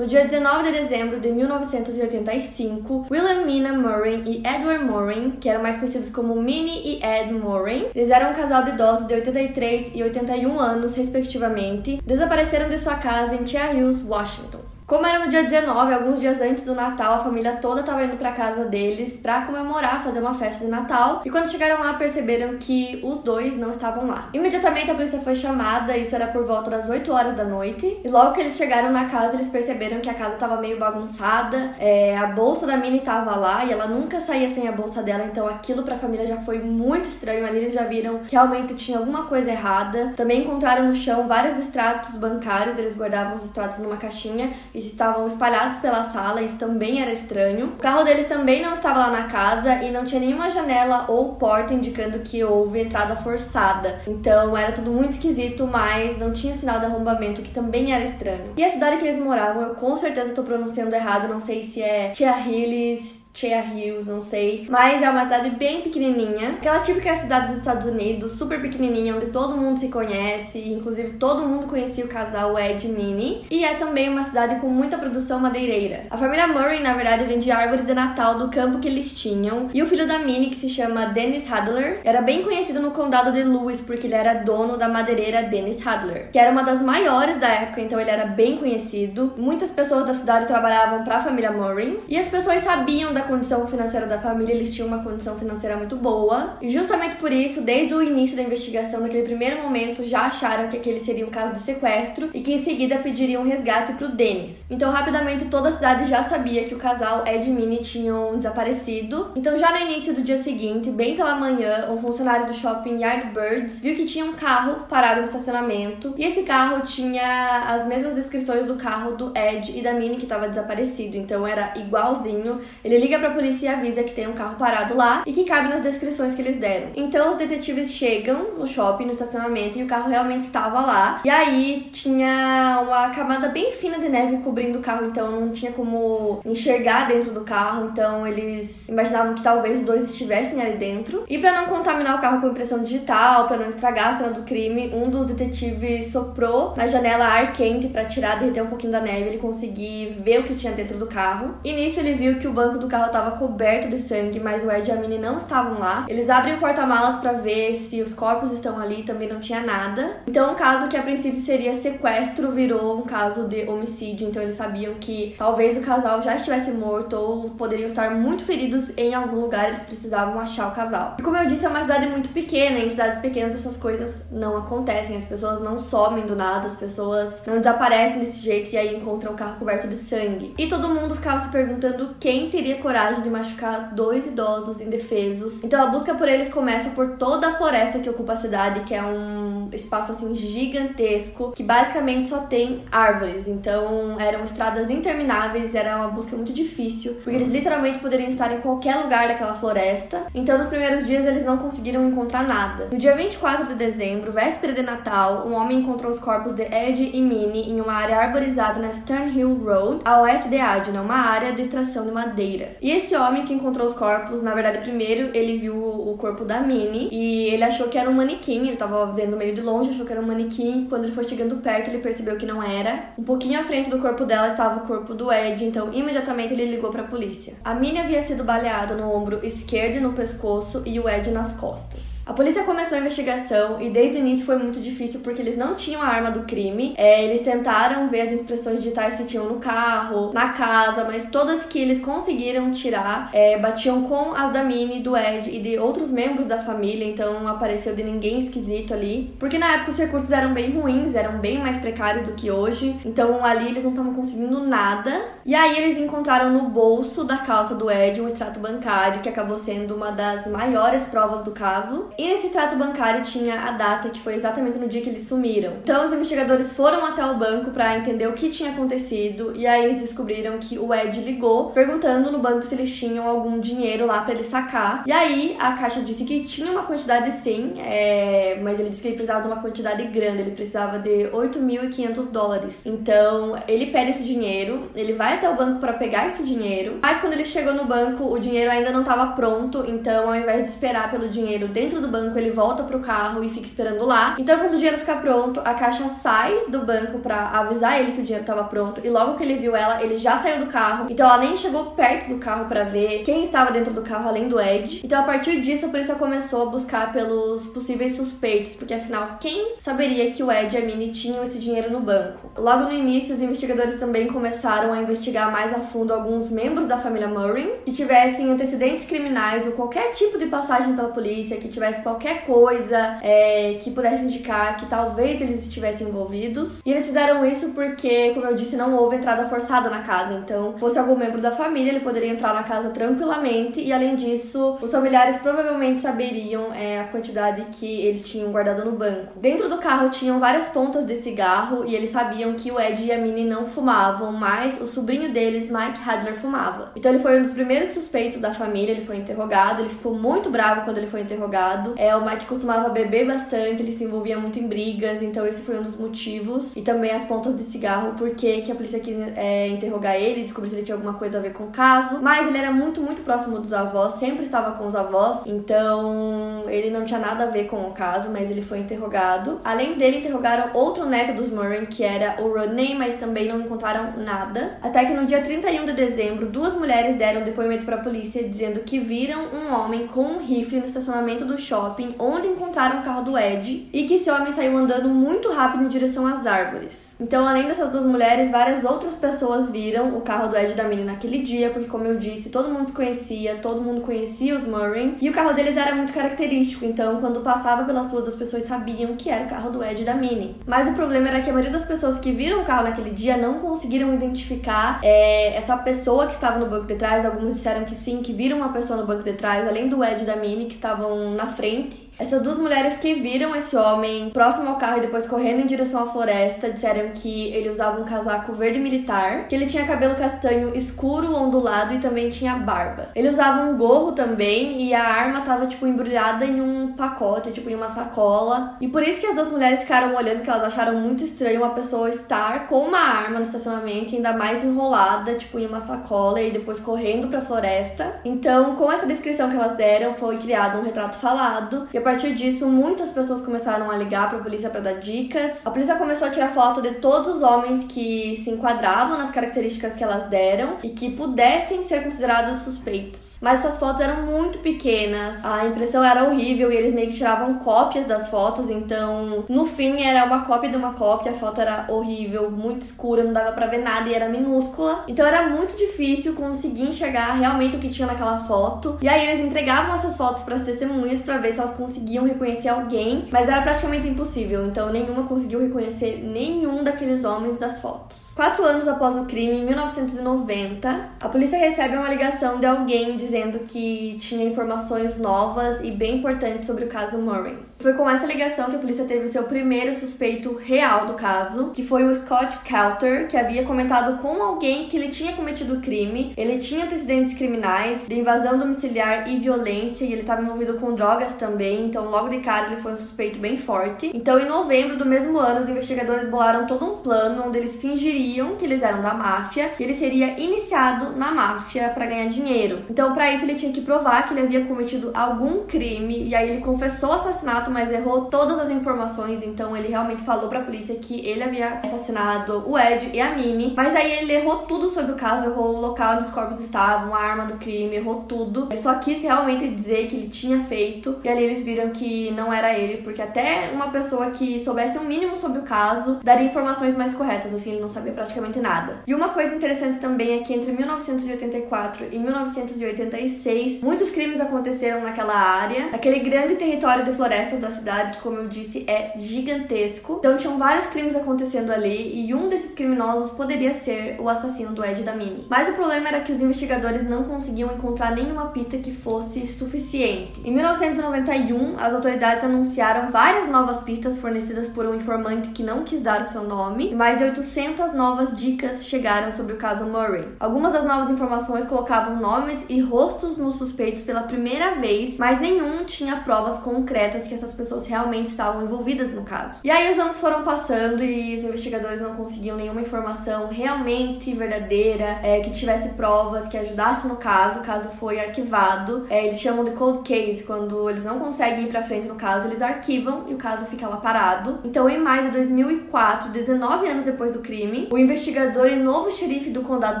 No dia 19 de dezembro de 1985, William Mina Murray e Edward Murray, que eram mais conhecidos como Minnie e Ed Murray, eles eram um casal de idosos de 83 e 81 anos, respectivamente, desapareceram de sua casa em Tia Hills, Washington. Como era no dia 19, alguns dias antes do Natal, a família toda estava indo para casa deles para comemorar, fazer uma festa de Natal. E quando chegaram lá, perceberam que os dois não estavam lá. Imediatamente a polícia foi chamada, isso era por volta das 8 horas da noite. E logo que eles chegaram na casa, eles perceberam que a casa estava meio bagunçada. É, a bolsa da Minnie estava lá e ela nunca saía sem a bolsa dela, então aquilo para a família já foi muito estranho. Ali eles já viram que realmente tinha alguma coisa errada. Também encontraram no chão vários extratos bancários, eles guardavam os extratos numa caixinha estavam espalhados pela sala, isso também era estranho. O carro deles também não estava lá na casa e não tinha nenhuma janela ou porta indicando que houve entrada forçada. Então era tudo muito esquisito, mas não tinha sinal de arrombamento, que também era estranho. E a cidade que eles moravam, eu com certeza estou pronunciando errado, não sei se é Tia Hills, Cherry Hills, não sei. Mas é uma cidade bem pequenininha. Aquela típica cidade dos Estados Unidos, super pequenininha, onde todo mundo se conhece. Inclusive, todo mundo conhecia o casal Ed e Minnie. E é também uma cidade com muita produção madeireira. A família Murray, na verdade, vende árvores de Natal do campo que eles tinham. E o filho da Minnie, que se chama Dennis Hadler, era bem conhecido no condado de Lewis, porque ele era dono da madeireira Dennis Hadler, que era uma das maiores da época, então ele era bem conhecido. Muitas pessoas da cidade trabalhavam para a família Murray. E as pessoas sabiam da da condição financeira da família, eles tinham uma condição financeira muito boa. E justamente por isso, desde o início da investigação, naquele primeiro momento, já acharam que aquele seria um caso de sequestro e que em seguida pediriam resgate pro Dennis. Então, rapidamente, toda a cidade já sabia que o casal Ed e Minnie tinham desaparecido. Então, já no início do dia seguinte, bem pela manhã, um funcionário do shopping Yardbirds viu que tinha um carro parado no estacionamento. E esse carro tinha as mesmas descrições do carro do Ed e da Minnie que estava desaparecido. Então, era igualzinho. Ele liga pra polícia e avisa que tem um carro parado lá e que cabe nas descrições que eles deram. Então os detetives chegam no shopping, no estacionamento, e o carro realmente estava lá. E aí tinha uma camada bem fina de neve cobrindo o carro, então não tinha como enxergar dentro do carro. Então eles imaginavam que talvez os dois estivessem ali dentro. E para não contaminar o carro com impressão digital, para não estragar a cena do crime, um dos detetives soprou na janela ar quente para tirar, derreter um pouquinho da neve, ele conseguir ver o que tinha dentro do carro. E nisso ele viu que o banco do carro carro estava coberto de sangue, mas o Ed e a Minnie não estavam lá. Eles abrem o porta-malas para ver se os corpos estão ali, também não tinha nada. Então, um caso que a princípio seria sequestro virou um caso de homicídio. Então, eles sabiam que talvez o casal já estivesse morto ou poderiam estar muito feridos em algum lugar. Eles precisavam achar o casal. E como eu disse, é uma cidade muito pequena. Em cidades pequenas essas coisas não acontecem. As pessoas não somem do nada, as pessoas não desaparecem desse jeito e aí encontram o carro coberto de sangue. E todo mundo ficava se perguntando quem teria coragem de machucar dois idosos indefesos. Então a busca por eles começa por toda a floresta que ocupa a cidade, que é um espaço assim gigantesco, que basicamente só tem árvores. Então eram estradas intermináveis, era uma busca muito difícil, porque eles literalmente poderiam estar em qualquer lugar daquela floresta. Então nos primeiros dias eles não conseguiram encontrar nada. No dia 24 de dezembro, véspera de Natal, um homem encontrou os corpos de Ed e Minnie em uma área arborizada na Stern Hill Road, a oeste de Adna, uma área de extração de madeira. E esse homem que encontrou os corpos, na verdade, primeiro ele viu o corpo da Minnie e ele achou que era um manequim, ele tava vendo meio de longe, achou que era um manequim. Quando ele foi chegando perto, ele percebeu que não era. Um pouquinho à frente do corpo dela estava o corpo do Ed, então imediatamente ele ligou para a polícia. A Minnie havia sido baleada no ombro esquerdo e no pescoço e o Ed nas costas. A polícia começou a investigação e desde o início foi muito difícil porque eles não tinham a arma do crime. É, eles tentaram ver as impressões digitais que tinham no carro, na casa, mas todas que eles conseguiram tirar é, batiam com as da Minnie, do Ed e de outros membros da família, então não apareceu de ninguém esquisito ali. Porque na época os recursos eram bem ruins, eram bem mais precários do que hoje, então ali eles não estavam conseguindo nada. E aí eles encontraram no bolso da calça do Ed um extrato bancário que acabou sendo uma das maiores provas do caso. E nesse extrato bancário tinha a data que foi exatamente no dia que eles sumiram. Então os investigadores foram até o banco para entender o que tinha acontecido e aí eles descobriram que o Ed ligou perguntando no banco se eles tinham algum dinheiro lá para ele sacar. E aí a caixa disse que tinha uma quantidade sim, é... mas ele disse que ele precisava de uma quantidade grande, ele precisava de 8.500 dólares. Então ele pede esse dinheiro, ele vai até o banco para pegar esse dinheiro, mas quando ele chegou no banco o dinheiro ainda não estava pronto, então ao invés de esperar pelo dinheiro dentro do banco, ele volta pro carro e fica esperando lá. Então quando o dinheiro fica pronto, a caixa sai do banco para avisar ele que o dinheiro estava pronto e logo que ele viu ela, ele já saiu do carro. Então ela nem chegou perto do carro para ver quem estava dentro do carro além do Ed. Então a partir disso a polícia começou a buscar pelos possíveis suspeitos, porque afinal quem saberia que o Ed e a Minnie tinham esse dinheiro no banco? Logo no início, os investigadores também começaram a investigar mais a fundo alguns membros da família Murray que tivessem antecedentes criminais ou qualquer tipo de passagem pela polícia, que tivesse qualquer coisa é, que pudesse indicar que talvez eles estivessem envolvidos. E eles fizeram isso porque, como eu disse, não houve entrada forçada na casa. Então, fosse algum membro da família, ele poderia entrar na casa tranquilamente. E além disso, os familiares provavelmente saberiam é, a quantidade que eles tinham guardado no banco. Dentro do carro tinham várias pontas de cigarro e eles sabiam que o Ed e a Minnie não fumavam, mas o sobrinho deles, Mike Hadler, fumava. Então ele foi um dos primeiros suspeitos da família, ele foi interrogado, ele ficou muito bravo quando ele foi interrogado. É, o Mike costumava beber bastante, ele se envolvia muito em brigas, então esse foi um dos motivos. E também as pontas de cigarro, porque que a polícia quis é, interrogar ele, descobrir se ele tinha alguma coisa a ver com o caso. Mas ele era muito, muito próximo dos avós, sempre estava com os avós, então ele não tinha nada a ver com o caso, mas ele foi interrogado. Além dele, interrogaram outro neto dos Murray, que era o Rodney, mas também não encontraram nada. Até que no dia 31 de dezembro, duas mulheres deram depoimento para a polícia dizendo que viram um homem com um rifle no estacionamento do shopping onde encontraram o carro do Ed e que esse homem saiu andando muito rápido em direção às árvores. Então, além dessas duas mulheres, várias outras pessoas viram o carro do Ed e da Minnie naquele dia, porque, como eu disse, todo mundo se conhecia, todo mundo conhecia os Murray, e o carro deles era muito característico, então, quando passava pelas ruas, as pessoas sabiam que era o carro do Ed e da Minnie. Mas o problema era que a maioria das pessoas que viram o carro naquele dia não conseguiram identificar é, essa pessoa que estava no banco de trás. Algumas disseram que sim, que viram uma pessoa no banco de trás, além do Ed e da Minnie, que estavam na frente frente. Essas duas mulheres que viram esse homem próximo ao carro e depois correndo em direção à floresta disseram que ele usava um casaco verde militar, que ele tinha cabelo castanho escuro, ondulado e também tinha barba. Ele usava um gorro também e a arma tava tipo embrulhada em um pacote, tipo em uma sacola. E por isso que as duas mulheres ficaram olhando que elas acharam muito estranho uma pessoa estar com uma arma no estacionamento, ainda mais enrolada, tipo em uma sacola e depois correndo para a floresta. Então, com essa descrição que elas deram, foi criado um retrato falado e a partir disso, muitas pessoas começaram a ligar para a polícia para dar dicas. A polícia começou a tirar foto de todos os homens que se enquadravam nas características que elas deram e que pudessem ser considerados suspeitos. Mas essas fotos eram muito pequenas, a impressão era horrível e eles meio que tiravam cópias das fotos, então no fim era uma cópia de uma cópia, a foto era horrível, muito escura, não dava para ver nada e era minúscula. Então era muito difícil conseguir enxergar realmente o que tinha naquela foto. E aí eles entregavam essas fotos para as testemunhas para ver se elas conseguiam reconhecer alguém, mas era praticamente impossível, então nenhuma conseguiu reconhecer nenhum daqueles homens das fotos. Quatro anos após o crime, em 1990, a polícia recebe uma ligação de alguém dizendo que tinha informações novas e bem importantes sobre o caso Murray. Foi com essa ligação que a polícia teve o seu primeiro suspeito real do caso, que foi o Scott Kelter, que havia comentado com alguém que ele tinha cometido o crime, ele tinha antecedentes criminais de invasão domiciliar e violência, e ele estava envolvido com drogas também, então logo de cara ele foi um suspeito bem forte. Então, em novembro do mesmo ano, os investigadores bolaram todo um plano onde eles fingiriam que eles eram da máfia e ele seria iniciado na máfia para ganhar dinheiro. Então, para isso, ele tinha que provar que ele havia cometido algum crime e aí ele confessou o assassinato, mas errou todas as informações. Então, ele realmente falou para a polícia que ele havia assassinado o Ed e a Minnie, mas aí ele errou tudo sobre o caso, errou o local onde os corpos estavam, a arma do crime, errou tudo. Ele só quis realmente dizer que ele tinha feito e ali eles viram que não era ele, porque até uma pessoa que soubesse um mínimo sobre o caso daria informações mais corretas, assim, ele não sabia praticamente nada. E uma coisa interessante também é que entre 1984 e 1986, muitos crimes aconteceram naquela área, aquele grande território de florestas da cidade, que como eu disse, é gigantesco. Então tinham vários crimes acontecendo ali e um desses criminosos poderia ser o assassino do Ed da Mini. Mas o problema era que os investigadores não conseguiam encontrar nenhuma pista que fosse suficiente. Em 1991, as autoridades anunciaram várias novas pistas fornecidas por um informante que não quis dar o seu nome, mais de 800 novas dicas chegaram sobre o caso Murray. Algumas das novas informações colocavam nomes e rostos nos suspeitos pela primeira vez, mas nenhum tinha provas concretas que essas pessoas realmente estavam envolvidas no caso. E aí os anos foram passando e os investigadores não conseguiam nenhuma informação realmente verdadeira, é, que tivesse provas, que ajudasse no caso. O caso foi arquivado. É, eles chamam de cold case, quando eles não conseguem ir pra frente no caso, eles arquivam e o caso fica lá parado. Então, em maio de 2004, 19 anos depois do crime, o investigador e novo xerife do condado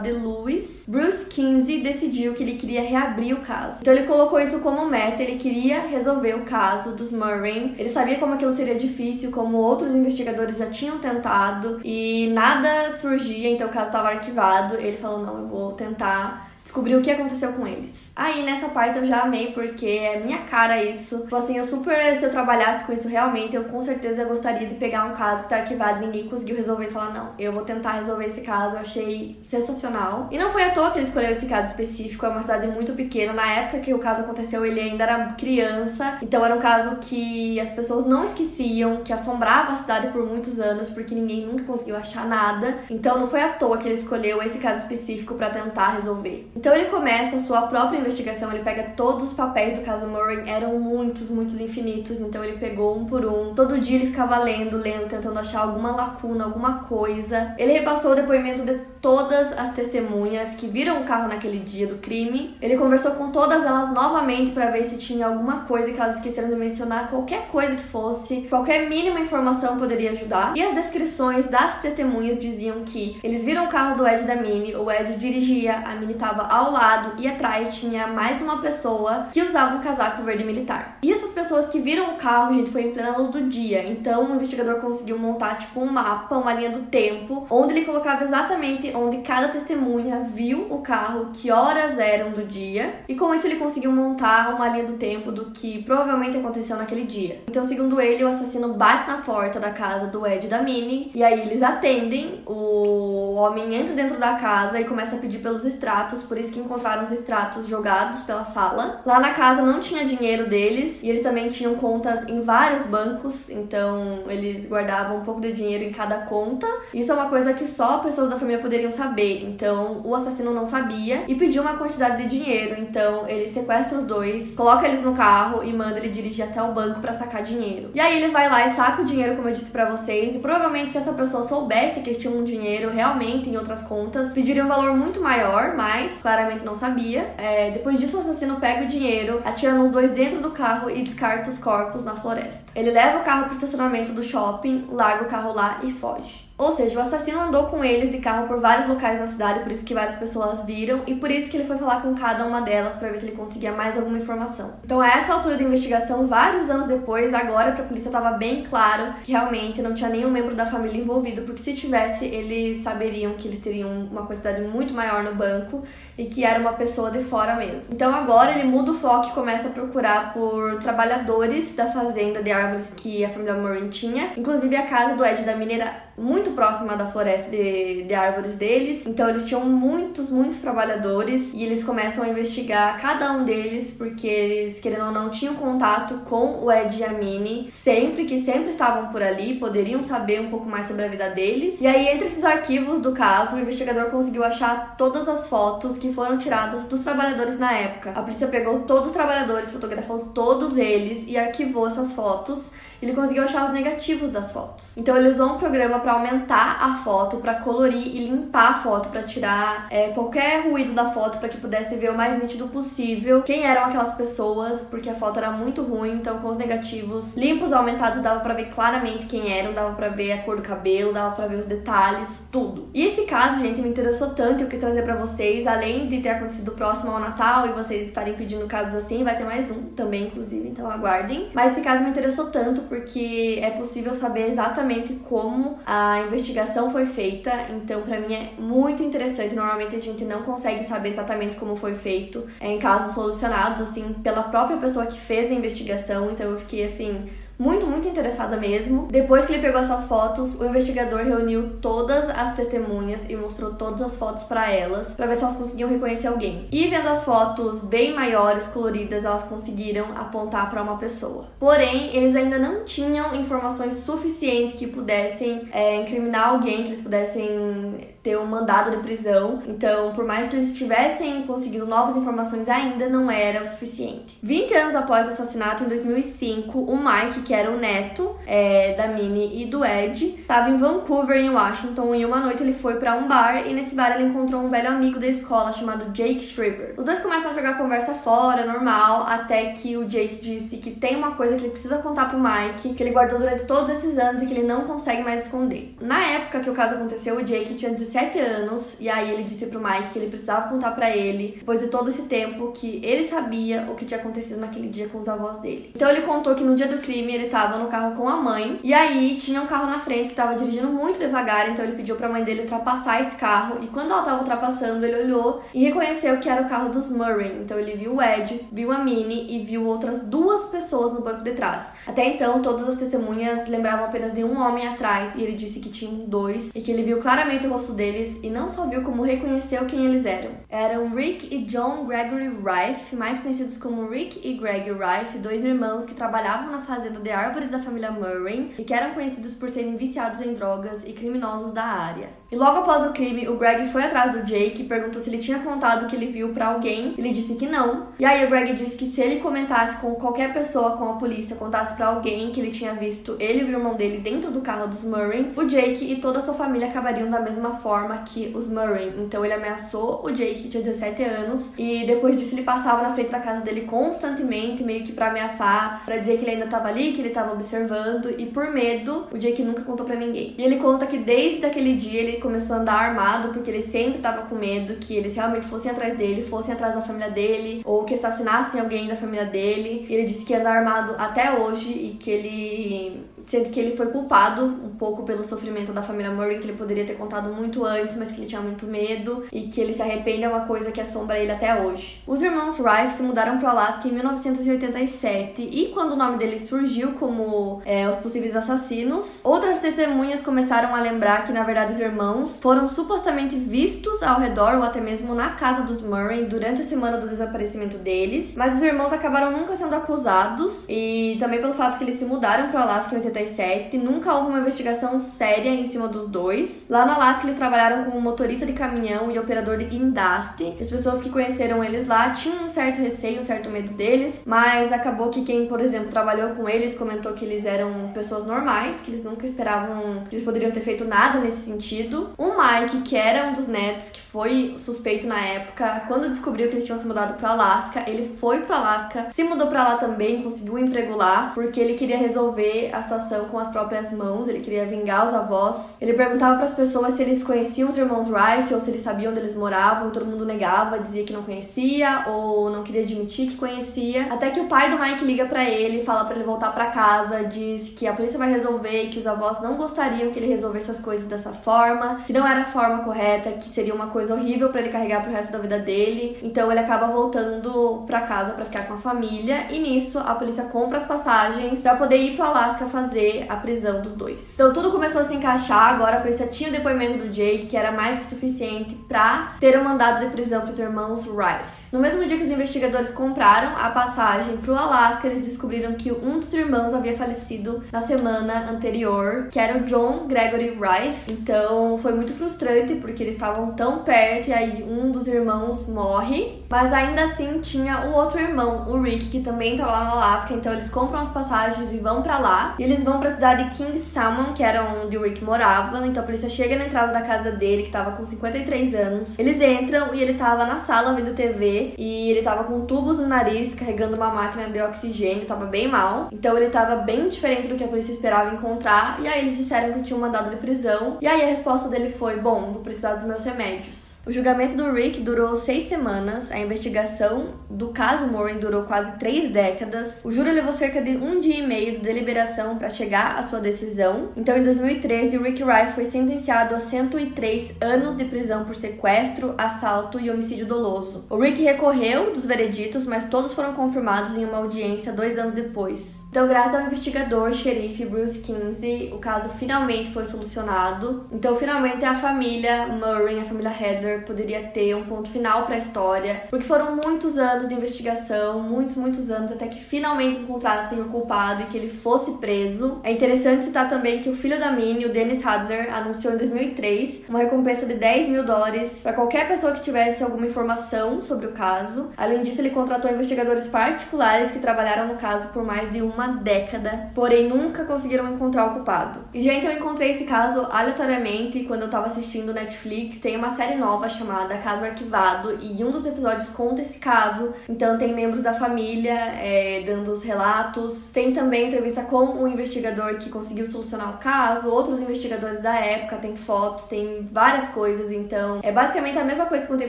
de Lewis, Bruce Kinsey, decidiu que ele queria reabrir o caso. Então, ele colocou isso como meta, ele queria resolver o caso dos Murray. Ele sabia como aquilo seria difícil, como outros investigadores já tinham tentado e nada surgia, então o caso estava arquivado. Ele falou: não, eu vou tentar descobrir o que aconteceu com eles. Aí nessa parte eu já amei porque é minha cara isso. Tipo assim, eu super, se eu trabalhasse com isso realmente, eu com certeza gostaria de pegar um caso que tá arquivado e ninguém conseguiu resolver e falar, não, eu vou tentar resolver esse caso. Eu achei sensacional. E não foi à toa que ele escolheu esse caso específico, é uma cidade muito pequena. Na época que o caso aconteceu, ele ainda era criança. Então era um caso que as pessoas não esqueciam, que assombrava a cidade por muitos anos, porque ninguém nunca conseguiu achar nada. Então não foi à toa que ele escolheu esse caso específico para tentar resolver. Então ele começa a sua própria investigação, ele pega todos os papéis do caso Murray, eram muitos, muitos infinitos, então ele pegou um por um. Todo dia ele ficava lendo, lendo, tentando achar alguma lacuna, alguma coisa. Ele repassou o depoimento de todas as testemunhas que viram o carro naquele dia do crime. Ele conversou com todas elas novamente para ver se tinha alguma coisa que elas esqueceram de mencionar, qualquer coisa que fosse, qualquer mínima informação poderia ajudar. E as descrições das testemunhas diziam que eles viram o carro do Ed da Mini, o Ed dirigia, a Mini estava ao lado e atrás tinha mais uma pessoa que usava um casaco verde militar. E essas pessoas que viram o carro, gente, foi em plena luz do dia. Então o investigador conseguiu montar tipo um mapa, uma linha do tempo, onde ele colocava exatamente onde cada testemunha viu o carro, que horas eram do dia, e com isso ele conseguiu montar uma linha do tempo do que provavelmente aconteceu naquele dia. Então, segundo ele, o assassino bate na porta da casa do Ed e da Minnie, e aí eles atendem, o homem entra dentro da casa e começa a pedir pelos extratos, por isso que encontraram os extratos jogados pela sala. Lá na casa não tinha dinheiro deles, e eles também tinham contas em vários bancos, então eles guardavam um pouco de dinheiro em cada conta. Isso é uma coisa que só pessoas da família poderiam saber. Então o assassino não sabia e pediu uma quantidade de dinheiro. Então ele sequestra os dois, coloca eles no carro e manda ele dirigir até o banco para sacar dinheiro. E aí ele vai lá e saca o dinheiro, como eu disse para vocês. E provavelmente se essa pessoa soubesse que eles tinham um dinheiro realmente em outras contas, pediria um valor muito maior, mas claramente não sabia. É, depois disso, o assassino pega o dinheiro, atira nos dois dentro do carro e descarta os corpos na floresta. Ele leva o carro pro estacionamento do shopping, larga o carro lá e foge. Ou seja, o assassino andou com eles de carro por vários locais na cidade, por isso que várias pessoas viram e por isso que ele foi falar com cada uma delas para ver se ele conseguia mais alguma informação. Então, a essa altura da investigação, vários anos depois, agora para a polícia estava bem claro que realmente não tinha nenhum membro da família envolvido, porque se tivesse, eles saberiam que eles teriam uma quantidade muito maior no banco e que era uma pessoa de fora mesmo. Então, agora ele muda o foco e começa a procurar por trabalhadores da fazenda de árvores que a família Morin tinha. Inclusive, a casa do Ed da Mineira muito próxima da floresta de, de árvores deles. Então eles tinham muitos, muitos trabalhadores e eles começam a investigar cada um deles porque eles, querendo ou não, tinham contato com o Ed e a Minnie sempre, que sempre estavam por ali, poderiam saber um pouco mais sobre a vida deles. E aí, entre esses arquivos do caso, o investigador conseguiu achar todas as fotos que foram tiradas dos trabalhadores na época. A polícia pegou todos os trabalhadores, fotografou todos eles e arquivou essas fotos. Ele conseguiu achar os negativos das fotos. Então ele usou um programa para aumentar a foto, para colorir e limpar a foto, para tirar é, qualquer ruído da foto, para que pudesse ver o mais nítido possível quem eram aquelas pessoas, porque a foto era muito ruim. Então com os negativos limpos, aumentados, dava para ver claramente quem eram, dava para ver a cor do cabelo, dava para ver os detalhes, tudo. E esse caso, gente, me interessou tanto e eu quis trazer para vocês, além de ter acontecido próximo ao Natal e vocês estarem pedindo casos assim, vai ter mais um também, inclusive, então aguardem. Mas esse caso me interessou tanto porque é possível saber exatamente como a investigação foi feita, então para mim é muito interessante. Normalmente a gente não consegue saber exatamente como foi feito é, em casos solucionados assim pela própria pessoa que fez a investigação, então eu fiquei assim muito, muito interessada mesmo. Depois que ele pegou essas fotos, o investigador reuniu todas as testemunhas e mostrou todas as fotos para elas, para ver se elas conseguiam reconhecer alguém. E vendo as fotos bem maiores, coloridas, elas conseguiram apontar para uma pessoa. Porém, eles ainda não tinham informações suficientes que pudessem é, incriminar alguém, que eles pudessem ter um mandado de prisão. Então, por mais que eles tivessem conseguido novas informações, ainda não era o suficiente. 20 anos após o assassinato, em 2005, o Mike, que era o neto é, da Minnie e do Ed, estava em Vancouver, em Washington, e uma noite ele foi para um bar e nesse bar ele encontrou um velho amigo da escola chamado Jake Shriver. Os dois começam a jogar conversa fora, normal, até que o Jake disse que tem uma coisa que ele precisa contar pro Mike, que ele guardou durante todos esses anos e que ele não consegue mais esconder. Na época que o caso aconteceu, o Jake tinha 17 17 anos e aí ele disse pro Mike que ele precisava contar para ele, depois de todo esse tempo, que ele sabia o que tinha acontecido naquele dia com os avós dele. Então ele contou que no dia do crime ele tava no carro com a mãe e aí tinha um carro na frente que tava dirigindo muito devagar, então ele pediu pra mãe dele ultrapassar esse carro e quando ela tava ultrapassando, ele olhou e reconheceu que era o carro dos Murray. Então ele viu o Ed, viu a Minnie e viu outras duas pessoas no banco de trás. Até então, todas as testemunhas lembravam apenas de um homem atrás e ele disse que tinham dois e que ele viu claramente o rosto deles e não só viu como reconheceu quem eles eram. Eram Rick e John Gregory Rife, mais conhecidos como Rick e Greg Rife, dois irmãos que trabalhavam na fazenda de árvores da família Murray e que eram conhecidos por serem viciados em drogas e criminosos da área. E logo após o crime, o Greg foi atrás do Jake e perguntou se ele tinha contado o que ele viu para alguém. Ele disse que não. E aí o Greg disse que se ele comentasse com qualquer pessoa, com a polícia, contasse para alguém que ele tinha visto ele e o irmão dele dentro do carro dos Murray, o Jake e toda a sua família acabariam da mesma forma que os Murray. Então ele ameaçou o Jake, tinha 17 anos, e depois disso ele passava na frente da casa dele constantemente, meio que para ameaçar, para dizer que ele ainda tava ali, que ele tava observando, e por medo, o Jake nunca contou para ninguém. E ele conta que desde aquele dia ele começou a andar armado porque ele sempre tava com medo que eles realmente fossem atrás dele, fossem atrás da família dele, ou que assassinassem alguém da família dele. E ele disse que anda armado até hoje e que ele sendo que ele foi culpado um pouco pelo sofrimento da família Murray, que ele poderia ter contado muito antes, mas que ele tinha muito medo e que ele se arrepende é uma coisa que assombra ele até hoje. Os irmãos Rife se mudaram para o Alasca em 1987 e quando o nome deles surgiu como é, os possíveis assassinos, outras testemunhas começaram a lembrar que na verdade os irmãos foram supostamente vistos ao redor ou até mesmo na casa dos Murray durante a semana do desaparecimento deles, mas os irmãos acabaram nunca sendo acusados e também pelo fato que eles se mudaram para o Alasca em 87 1997, nunca houve uma investigação séria em cima dos dois. Lá no Alasca, eles trabalharam como motorista de caminhão e operador de guindaste. As pessoas que conheceram eles lá tinham um certo receio, um certo medo deles, mas acabou que quem, por exemplo, trabalhou com eles comentou que eles eram pessoas normais, que eles nunca esperavam que eles poderiam ter feito nada nesse sentido. O Mike, que era um dos netos, que foi suspeito na época, quando descobriu que eles tinham se mudado para Alasca, ele foi para Alasca, se mudou para lá também, conseguiu um emprego lá, porque ele queria resolver a situação com as próprias mãos, ele queria vingar os avós. Ele perguntava para as pessoas se eles conheciam os irmãos Rife ou se eles sabiam onde eles moravam, e todo mundo negava, dizia que não conhecia ou não queria admitir que conhecia. Até que o pai do Mike liga para ele, fala para ele voltar para casa, diz que a polícia vai resolver, que os avós não gostariam que ele resolvesse as coisas dessa forma, que não era a forma correta, que seria uma coisa horrível para ele carregar pro resto da vida dele. Então ele acaba voltando para casa para ficar com a família e nisso a polícia compra as passagens para poder ir pro Alasca fazer fazer a prisão dos dois. Então tudo começou a se encaixar, agora a polícia tinha o depoimento do Jake, que era mais que suficiente para ter um mandado de prisão para os irmãos Rife. No mesmo dia que os investigadores compraram a passagem para o Alasca, eles descobriram que um dos irmãos havia falecido na semana anterior, que era o John Gregory Rife. Então foi muito frustrante porque eles estavam tão perto e aí um dos irmãos morre, mas ainda assim tinha o outro irmão, o Rick, que também estava lá no Alasca. Então eles compram as passagens e vão para lá. E eles vão para a cidade de King Salmon, que era onde o Rick morava. Então a polícia chega na entrada da casa dele, que tava com 53 anos. Eles entram e ele tava na sala vendo TV e ele tava com tubos no nariz, carregando uma máquina de oxigênio, tava bem mal. Então ele tava bem diferente do que a polícia esperava encontrar. E aí eles disseram que tinha um mandado de prisão. E aí a resposta dele foi: "Bom, vou precisar dos meus remédios". O julgamento do Rick durou seis semanas, a investigação do caso Morin durou quase três décadas. O júri levou cerca de um dia e meio de deliberação para chegar à sua decisão. Então, em 2013, o Rick Wright foi sentenciado a 103 anos de prisão por sequestro, assalto e homicídio doloso. O Rick recorreu dos vereditos, mas todos foram confirmados em uma audiência dois anos depois. Então, graças ao investigador, xerife Bruce Kinsey, o caso finalmente foi solucionado. Então, finalmente a família Murray, a família Headler, poderia ter um ponto final para a história, porque foram muitos anos de investigação, muitos, muitos anos, até que finalmente encontrassem o culpado e que ele fosse preso. É interessante citar também que o filho da Minnie, o Dennis Hadler, anunciou em 2003 uma recompensa de 10 mil dólares para qualquer pessoa que tivesse alguma informação sobre o caso. Além disso, ele contratou investigadores particulares que trabalharam no caso por mais de uma uma década, porém nunca conseguiram encontrar o culpado. E, gente, eu encontrei esse caso aleatoriamente quando eu tava assistindo Netflix. Tem uma série nova chamada Caso Arquivado e um dos episódios conta esse caso. Então, tem membros da família é, dando os relatos. Tem também entrevista com o investigador que conseguiu solucionar o caso, outros investigadores da época, tem fotos, tem várias coisas. Então, é basicamente a mesma coisa que contei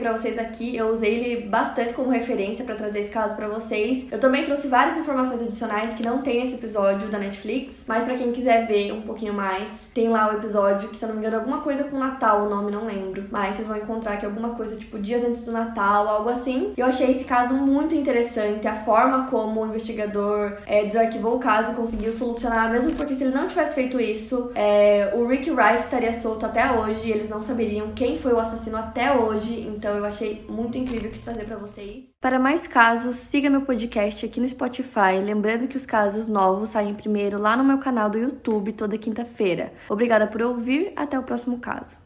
pra vocês aqui. Eu usei ele bastante como referência para trazer esse caso para vocês. Eu também trouxe várias informações adicionais que não tem esse episódio da Netflix, mas para quem quiser ver um pouquinho mais, tem lá o episódio que, se eu não me engano, é alguma coisa com Natal, o nome não lembro. Mas vocês vão encontrar que é alguma coisa tipo dias antes do Natal, algo assim. E eu achei esse caso muito interessante, a forma como o investigador é, desarquivou o caso, conseguiu solucionar, mesmo porque se ele não tivesse feito isso, é, o Rick Wright estaria solto até hoje, eles não saberiam quem foi o assassino até hoje. Então eu achei muito incrível que trazer para vocês. Para mais casos, siga meu podcast aqui no Spotify, lembrando que os casos novos saem primeiro lá no meu canal do YouTube toda quinta-feira. Obrigada por ouvir, até o próximo caso.